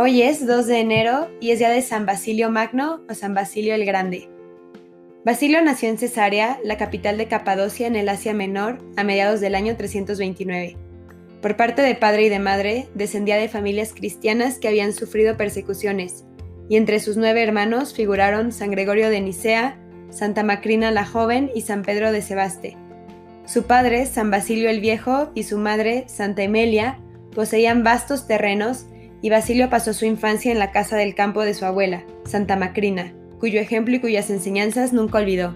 Hoy es 2 de enero y es día de San Basilio Magno o San Basilio el Grande. Basilio nació en Cesarea, la capital de Capadocia en el Asia Menor, a mediados del año 329. Por parte de padre y de madre, descendía de familias cristianas que habían sufrido persecuciones, y entre sus nueve hermanos figuraron San Gregorio de Nicea, Santa Macrina la Joven y San Pedro de Sebaste. Su padre, San Basilio el Viejo, y su madre, Santa Emelia, poseían vastos terrenos y Basilio pasó su infancia en la casa del campo de su abuela, Santa Macrina, cuyo ejemplo y cuyas enseñanzas nunca olvidó.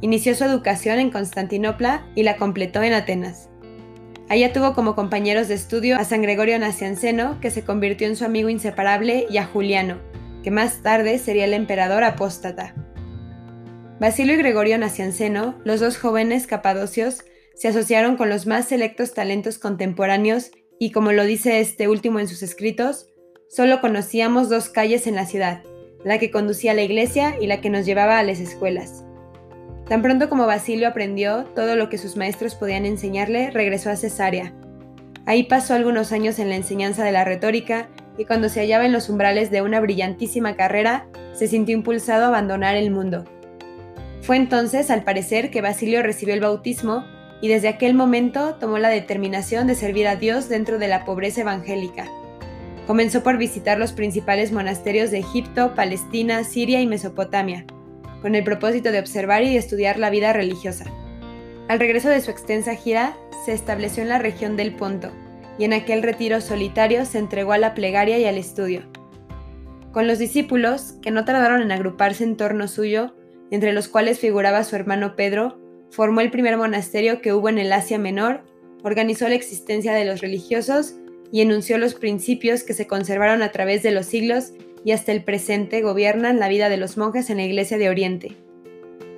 Inició su educación en Constantinopla y la completó en Atenas. Allá tuvo como compañeros de estudio a San Gregorio Nacianceno, que se convirtió en su amigo inseparable, y a Juliano, que más tarde sería el emperador apóstata. Basilio y Gregorio Nacianceno, los dos jóvenes capadocios, se asociaron con los más selectos talentos contemporáneos y como lo dice este último en sus escritos, solo conocíamos dos calles en la ciudad, la que conducía a la iglesia y la que nos llevaba a las escuelas. Tan pronto como Basilio aprendió todo lo que sus maestros podían enseñarle, regresó a Cesarea. Ahí pasó algunos años en la enseñanza de la retórica y cuando se hallaba en los umbrales de una brillantísima carrera, se sintió impulsado a abandonar el mundo. Fue entonces, al parecer, que Basilio recibió el bautismo y desde aquel momento tomó la determinación de servir a Dios dentro de la pobreza evangélica. Comenzó por visitar los principales monasterios de Egipto, Palestina, Siria y Mesopotamia, con el propósito de observar y estudiar la vida religiosa. Al regreso de su extensa gira, se estableció en la región del Ponto, y en aquel retiro solitario se entregó a la plegaria y al estudio. Con los discípulos, que no tardaron en agruparse en torno suyo, entre los cuales figuraba su hermano Pedro, formó el primer monasterio que hubo en el Asia Menor, organizó la existencia de los religiosos y enunció los principios que se conservaron a través de los siglos y hasta el presente gobiernan la vida de los monjes en la Iglesia de Oriente.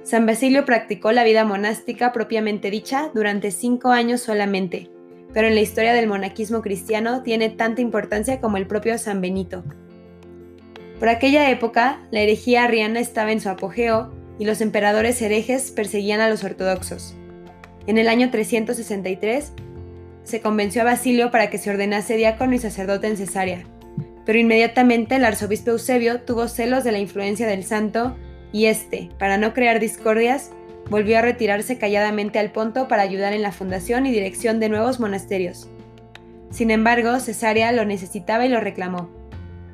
San Basilio practicó la vida monástica propiamente dicha durante cinco años solamente, pero en la historia del monaquismo cristiano tiene tanta importancia como el propio San Benito. Por aquella época, la herejía arriana estaba en su apogeo y los emperadores herejes perseguían a los ortodoxos. En el año 363 se convenció a Basilio para que se ordenase diácono y sacerdote en Cesarea, pero inmediatamente el arzobispo Eusebio tuvo celos de la influencia del santo y éste, para no crear discordias, volvió a retirarse calladamente al Ponto para ayudar en la fundación y dirección de nuevos monasterios. Sin embargo, Cesarea lo necesitaba y lo reclamó.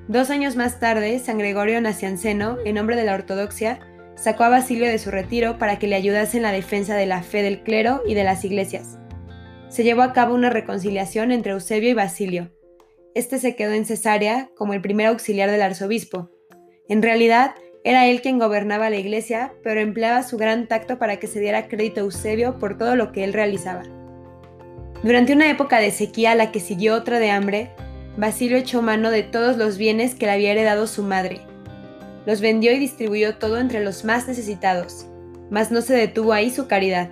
Dos años más tarde, San Gregorio Nacianceno, en nombre de la ortodoxia, sacó a Basilio de su retiro para que le ayudase en la defensa de la fe del clero y de las iglesias. Se llevó a cabo una reconciliación entre Eusebio y Basilio. Este se quedó en Cesarea como el primer auxiliar del arzobispo. En realidad, era él quien gobernaba la iglesia, pero empleaba su gran tacto para que se diera crédito a Eusebio por todo lo que él realizaba. Durante una época de sequía a la que siguió otra de hambre, Basilio echó mano de todos los bienes que le había heredado su madre, los vendió y distribuyó todo entre los más necesitados, mas no se detuvo ahí su caridad,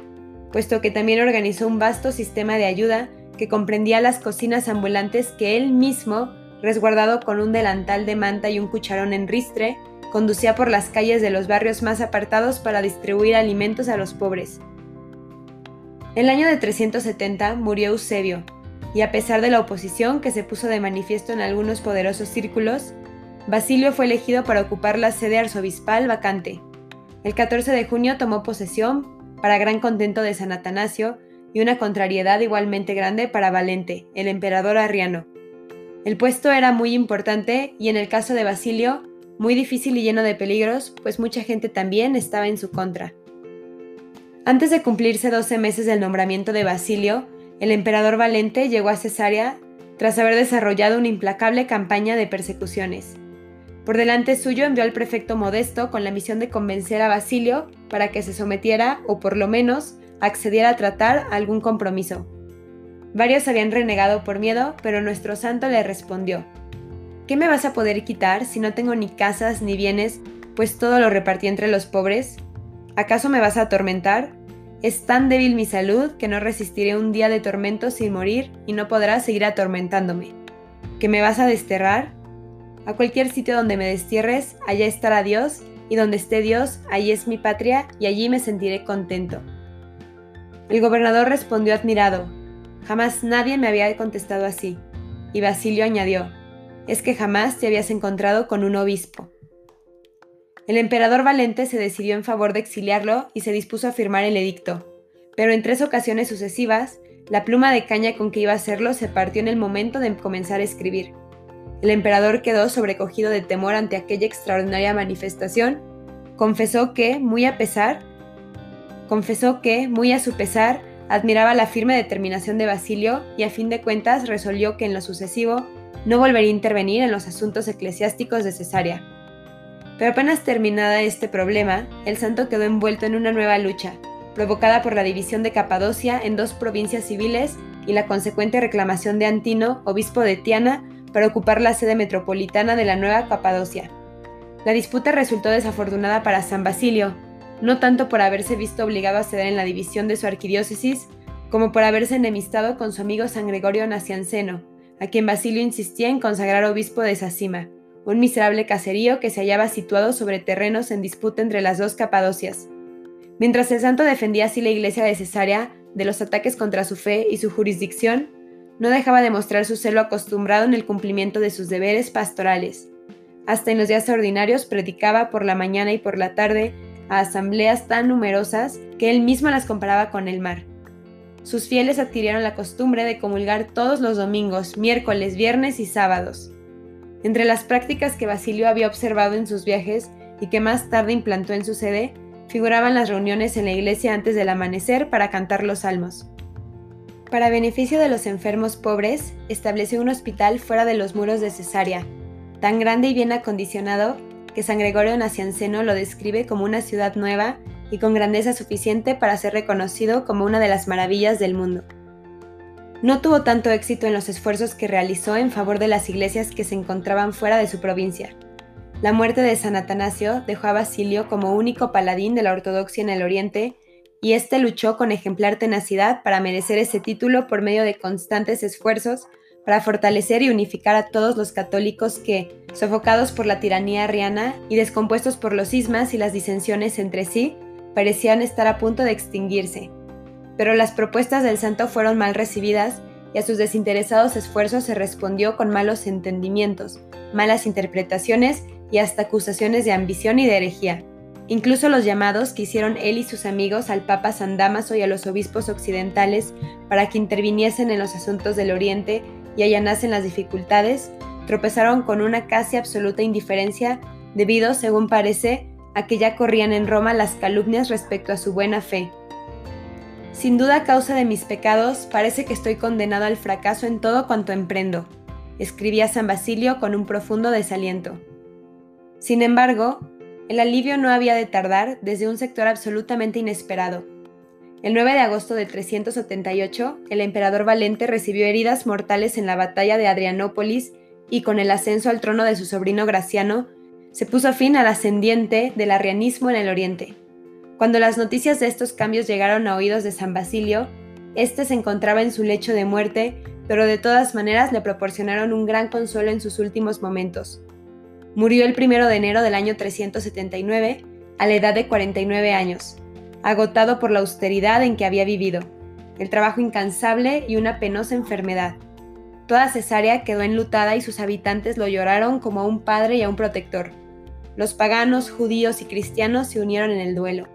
puesto que también organizó un vasto sistema de ayuda que comprendía las cocinas ambulantes que él mismo, resguardado con un delantal de manta y un cucharón en ristre, conducía por las calles de los barrios más apartados para distribuir alimentos a los pobres. El año de 370 murió Eusebio, y a pesar de la oposición que se puso de manifiesto en algunos poderosos círculos, Basilio fue elegido para ocupar la sede arzobispal vacante. El 14 de junio tomó posesión, para gran contento de San Atanasio y una contrariedad igualmente grande para Valente, el emperador arriano. El puesto era muy importante y en el caso de Basilio, muy difícil y lleno de peligros, pues mucha gente también estaba en su contra. Antes de cumplirse 12 meses del nombramiento de Basilio, el emperador Valente llegó a Cesarea tras haber desarrollado una implacable campaña de persecuciones. Por delante suyo envió al prefecto Modesto con la misión de convencer a Basilio para que se sometiera o por lo menos accediera a tratar algún compromiso. Varios habían renegado por miedo, pero nuestro santo le respondió, ¿Qué me vas a poder quitar si no tengo ni casas ni bienes, pues todo lo repartí entre los pobres? ¿Acaso me vas a atormentar? Es tan débil mi salud que no resistiré un día de tormento sin morir y no podrás seguir atormentándome. ¿Que me vas a desterrar? A cualquier sitio donde me destierres, allá estará Dios, y donde esté Dios, allí es mi patria, y allí me sentiré contento. El gobernador respondió admirado, jamás nadie me había contestado así. Y Basilio añadió, es que jamás te habías encontrado con un obispo. El emperador Valente se decidió en favor de exiliarlo y se dispuso a firmar el edicto, pero en tres ocasiones sucesivas, la pluma de caña con que iba a hacerlo se partió en el momento de comenzar a escribir. El emperador quedó sobrecogido de temor ante aquella extraordinaria manifestación, confesó que, muy a pesar, confesó que, muy a su pesar, admiraba la firme determinación de Basilio y a fin de cuentas resolvió que en lo sucesivo no volvería a intervenir en los asuntos eclesiásticos de Cesarea. Pero apenas terminada este problema, el santo quedó envuelto en una nueva lucha, provocada por la división de Capadocia en dos provincias civiles y la consecuente reclamación de Antino, obispo de Tiana, para ocupar la sede metropolitana de la nueva Capadocia. La disputa resultó desafortunada para San Basilio, no tanto por haberse visto obligado a ceder en la división de su arquidiócesis, como por haberse enemistado con su amigo San Gregorio Nacianceno, a quien Basilio insistía en consagrar obispo de Sasima, un miserable caserío que se hallaba situado sobre terrenos en disputa entre las dos Capadocias. Mientras el santo defendía así la iglesia de Cesarea de los ataques contra su fe y su jurisdicción, no dejaba de mostrar su celo acostumbrado en el cumplimiento de sus deberes pastorales. Hasta en los días ordinarios predicaba por la mañana y por la tarde a asambleas tan numerosas que él mismo las comparaba con el mar. Sus fieles adquirieron la costumbre de comulgar todos los domingos, miércoles, viernes y sábados. Entre las prácticas que Basilio había observado en sus viajes y que más tarde implantó en su sede, figuraban las reuniones en la iglesia antes del amanecer para cantar los salmos. Para beneficio de los enfermos pobres, estableció un hospital fuera de los muros de Cesarea, tan grande y bien acondicionado que San Gregorio Nacianceno lo describe como una ciudad nueva y con grandeza suficiente para ser reconocido como una de las maravillas del mundo. No tuvo tanto éxito en los esfuerzos que realizó en favor de las iglesias que se encontraban fuera de su provincia. La muerte de San Atanasio dejó a Basilio como único paladín de la ortodoxia en el Oriente y éste luchó con ejemplar tenacidad para merecer ese título por medio de constantes esfuerzos para fortalecer y unificar a todos los católicos que, sofocados por la tiranía arriana y descompuestos por los cismas y las disensiones entre sí, parecían estar a punto de extinguirse. Pero las propuestas del santo fueron mal recibidas y a sus desinteresados esfuerzos se respondió con malos entendimientos, malas interpretaciones y hasta acusaciones de ambición y de herejía. Incluso los llamados que hicieron él y sus amigos al Papa San Damaso y a los obispos occidentales para que interviniesen en los asuntos del Oriente y allanasen las dificultades, tropezaron con una casi absoluta indiferencia debido, según parece, a que ya corrían en Roma las calumnias respecto a su buena fe. Sin duda a causa de mis pecados, parece que estoy condenado al fracaso en todo cuanto emprendo, escribía San Basilio con un profundo desaliento. Sin embargo, el alivio no había de tardar desde un sector absolutamente inesperado. El 9 de agosto de 378, el emperador Valente recibió heridas mortales en la batalla de Adrianópolis y con el ascenso al trono de su sobrino Graciano, se puso fin al ascendiente del arrianismo en el oriente. Cuando las noticias de estos cambios llegaron a oídos de San Basilio, éste se encontraba en su lecho de muerte, pero de todas maneras le proporcionaron un gran consuelo en sus últimos momentos. Murió el 1 de enero del año 379, a la edad de 49 años, agotado por la austeridad en que había vivido, el trabajo incansable y una penosa enfermedad. Toda Cesarea quedó enlutada y sus habitantes lo lloraron como a un padre y a un protector. Los paganos, judíos y cristianos se unieron en el duelo.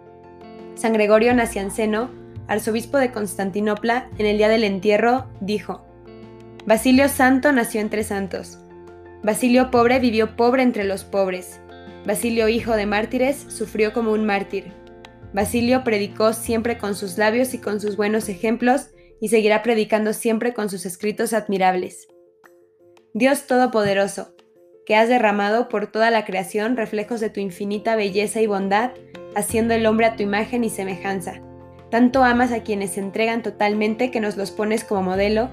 San Gregorio Nacianceno, arzobispo de Constantinopla, en el día del entierro, dijo, Basilio Santo nació entre santos. Basilio pobre vivió pobre entre los pobres. Basilio hijo de mártires sufrió como un mártir. Basilio predicó siempre con sus labios y con sus buenos ejemplos y seguirá predicando siempre con sus escritos admirables. Dios Todopoderoso, que has derramado por toda la creación reflejos de tu infinita belleza y bondad, haciendo el hombre a tu imagen y semejanza. Tanto amas a quienes se entregan totalmente que nos los pones como modelo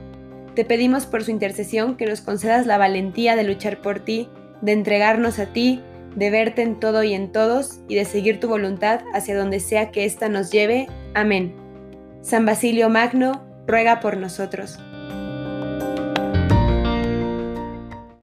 te pedimos por su intercesión que nos concedas la valentía de luchar por ti, de entregarnos a ti, de verte en todo y en todos, y de seguir tu voluntad hacia donde sea que ésta nos lleve. Amén. San Basilio Magno, ruega por nosotros.